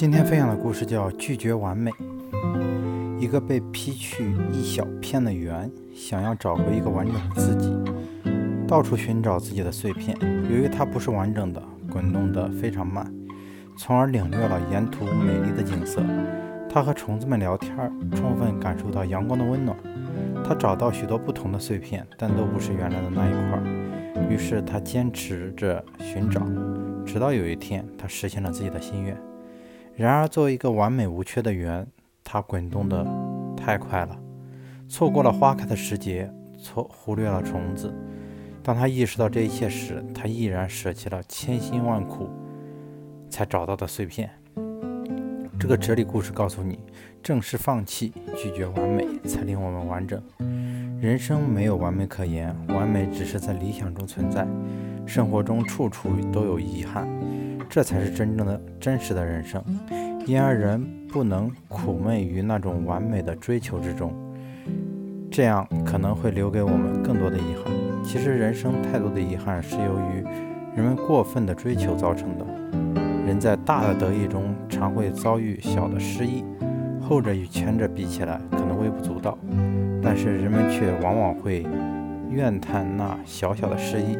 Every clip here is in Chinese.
今天分享的故事叫《拒绝完美》。一个被劈去一小片的圆，想要找回一个完整的自己，到处寻找自己的碎片。由于它不是完整的，滚动得非常慢，从而领略了沿途美丽的景色。它和虫子们聊天，充分感受到阳光的温暖。它找到许多不同的碎片，但都不是原来的那一块。于是他坚持着寻找，直到有一天，他实现了自己的心愿。然而，作为一个完美无缺的圆，它滚动得太快了，错过了花开的时节，错忽略了虫子。当他意识到这一切时，他毅然舍弃了千辛万苦才找到的碎片。这个哲理故事告诉你，正是放弃、拒绝完美，才令我们完整。人生没有完美可言，完美只是在理想中存在。生活中处处都有遗憾。这才是真正的真实的人生，因而人不能苦闷于那种完美的追求之中，这样可能会留给我们更多的遗憾。其实人生太多的遗憾是由于人们过分的追求造成的。人在大的得意中常会遭遇小的失意，后者与前者比起来可能微不足道，但是人们却往往会怨叹那小小的失意，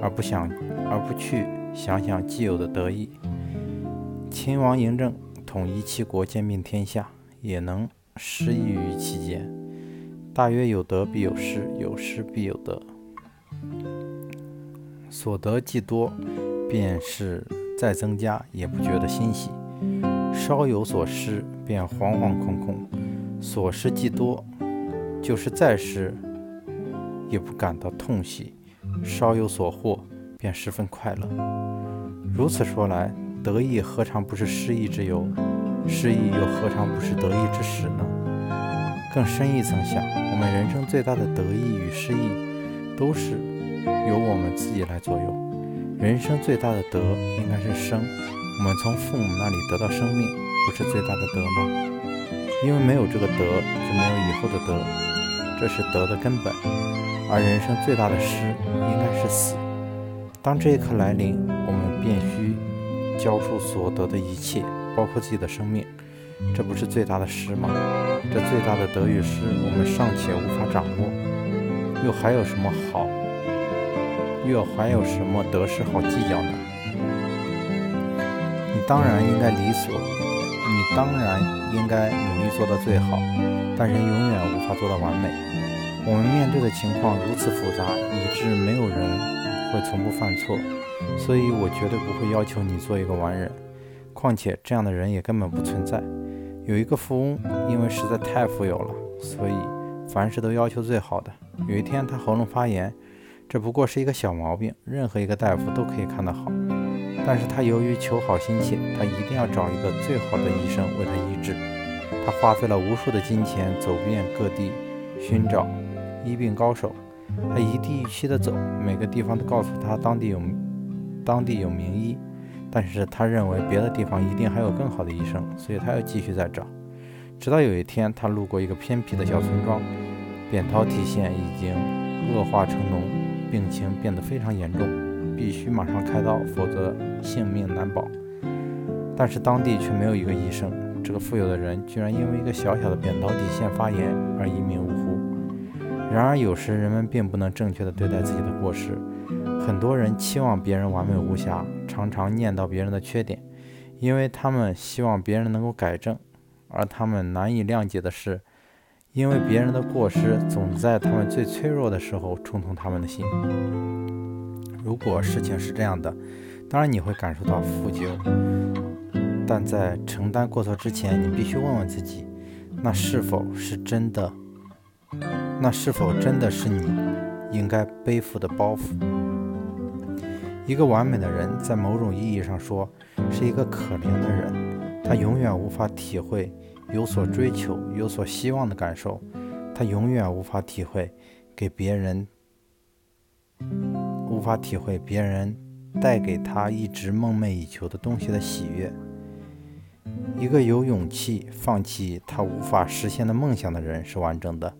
而不想而不去。想想既有的得意，秦王嬴政统一七国，兼并天下，也能失意于其间。大约有得必有失，有失必有得。所得既多，便是再增加也不觉得欣喜；稍有所失，便惶惶恐恐。所失既多，就是再失，也不感到痛惜；稍有所获。便十分快乐。如此说来，得意何尝不是失意之由？失意又何尝不是得意之始呢？更深一层想，我们人生最大的得意与失意，都是由我们自己来左右。人生最大的得应该是生，我们从父母那里得到生命，不是最大的得吗？因为没有这个德，就没有以后的德，这是德的根本。而人生最大的失，应该是死。当这一刻来临，我们便需交出所得的一切，包括自己的生命。这不是最大的失吗？这最大的得与失，我们尚且无法掌握，又还有什么好？又还有什么得失好计较呢？你当然应该理所，你当然应该努力做到最好，但人永远无法做到完美。我们面对的情况如此复杂，以致没有人。会从不犯错，所以我绝对不会要求你做一个完人。况且这样的人也根本不存在。有一个富翁，因为实在太富有了，所以凡事都要求最好的。有一天他喉咙发炎，这不过是一个小毛病，任何一个大夫都可以看得好。但是他由于求好心切，他一定要找一个最好的医生为他医治。他花费了无数的金钱，走遍各地寻找医病高手。他一地一区的走，每个地方都告诉他当地有当地有名医，但是他认为别的地方一定还有更好的医生，所以他要继续再找。直到有一天，他路过一个偏僻的小村庄，扁桃体腺已经恶化成脓，病情变得非常严重，必须马上开刀，否则性命难保。但是当地却没有一个医生，这个富有的人居然因为一个小小的扁桃体腺发炎而一命呜呼。然而，有时人们并不能正确的对待自己的过失。很多人期望别人完美无瑕，常常念叨别人的缺点，因为他们希望别人能够改正。而他们难以谅解的是，因为别人的过失总在他们最脆弱的时候冲痛他们的心。如果事情是这样的，当然你会感受到负疚，但在承担过错之前，你必须问问自己，那是否是真的？那是否真的是你应该背负的包袱？一个完美的人，在某种意义上说，是一个可怜的人。他永远无法体会有所追求、有所希望的感受。他永远无法体会给别人，无法体会别人带给他一直梦寐以求的东西的喜悦。一个有勇气放弃他无法实现的梦想的人是完整的。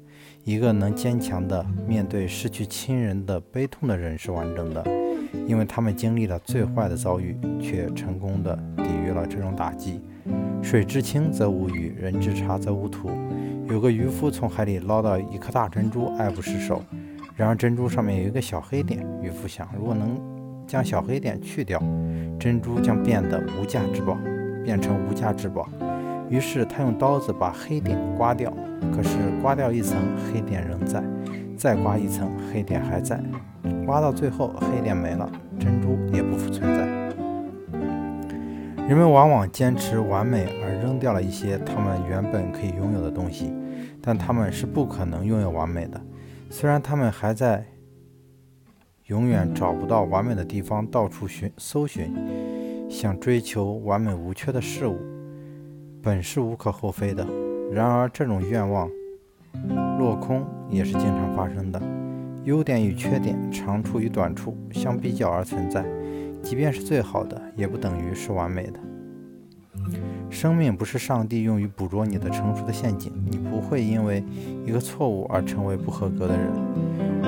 一个能坚强的面对失去亲人的悲痛的人是完整的，因为他们经历了最坏的遭遇，却成功的抵御了这种打击。水至清则无鱼，人至察则无徒。有个渔夫从海里捞到一颗大珍珠，爱不释手。然而珍珠上面有一个小黑点，渔夫想，如果能将小黑点去掉，珍珠将变得无价之宝，变成无价之宝。于是他用刀子把黑点刮掉，可是刮掉一层，黑点仍在；再刮一层，黑点还在。刮到最后，黑点没了，珍珠也不复存在。人们往往坚持完美而扔掉了一些他们原本可以拥有的东西，但他们是不可能拥有完美的。虽然他们还在永远找不到完美的地方到处寻搜寻，想追求完美无缺的事物，本是无可厚非的。然而，这种愿望落空也是经常发生的。优点与缺点、长处与短处相比较而存在，即便是最好的，也不等于是完美的。生命不是上帝用于捕捉你的成熟的陷阱，你不会因为一个错误而成为不合格的人。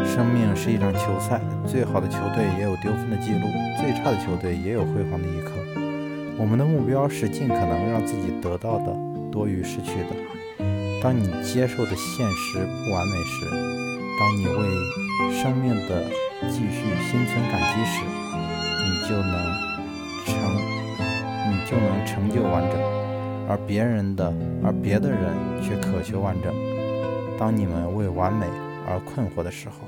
生命是一场球赛，最好的球队也有丢分的记录，最差的球队也有辉煌的一刻。我们的目标是尽可能让自己得到的多于失去的。当你接受的现实不完美时，当你为生命的继续心存感激时，你就能，就能成就完整。而别人的，而别的人却渴求完整。当你们为完美而困惑的时候。